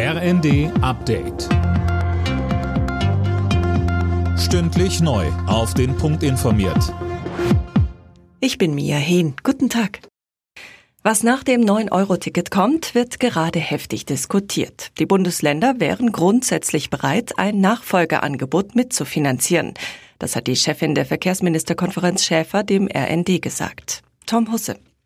RND Update. Stündlich neu. Auf den Punkt informiert. Ich bin Mia Hehn. Guten Tag. Was nach dem 9-Euro-Ticket kommt, wird gerade heftig diskutiert. Die Bundesländer wären grundsätzlich bereit, ein Nachfolgeangebot mitzufinanzieren. Das hat die Chefin der Verkehrsministerkonferenz Schäfer dem RND gesagt. Tom Husse.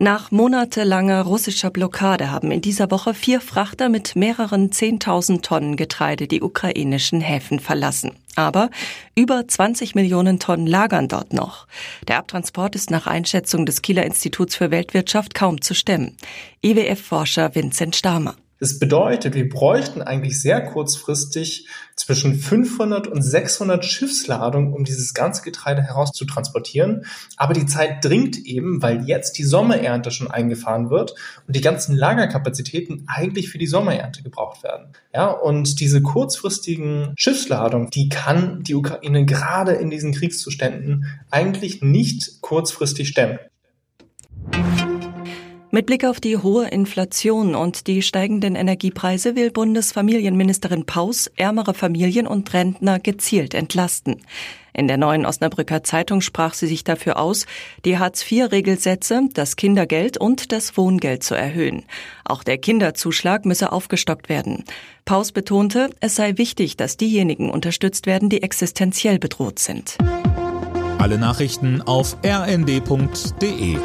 Nach monatelanger russischer Blockade haben in dieser Woche vier Frachter mit mehreren 10.000 Tonnen Getreide die ukrainischen Häfen verlassen. Aber über 20 Millionen Tonnen lagern dort noch. Der Abtransport ist nach Einschätzung des Kieler Instituts für Weltwirtschaft kaum zu stemmen. IWF-Forscher Vincent Stamer. Das bedeutet, wir bräuchten eigentlich sehr kurzfristig zwischen 500 und 600 Schiffsladungen, um dieses ganze Getreide herauszutransportieren. Aber die Zeit dringt eben, weil jetzt die Sommerernte schon eingefahren wird und die ganzen Lagerkapazitäten eigentlich für die Sommerernte gebraucht werden. Ja, und diese kurzfristigen Schiffsladungen, die kann die Ukraine gerade in diesen Kriegszuständen eigentlich nicht kurzfristig stemmen. Mit Blick auf die hohe Inflation und die steigenden Energiepreise will Bundesfamilienministerin Paus ärmere Familien und Rentner gezielt entlasten. In der neuen Osnabrücker Zeitung sprach sie sich dafür aus, die Hartz-IV-Regelsätze, das Kindergeld und das Wohngeld zu erhöhen. Auch der Kinderzuschlag müsse aufgestockt werden. Paus betonte, es sei wichtig, dass diejenigen unterstützt werden, die existenziell bedroht sind. Alle Nachrichten auf rnd.de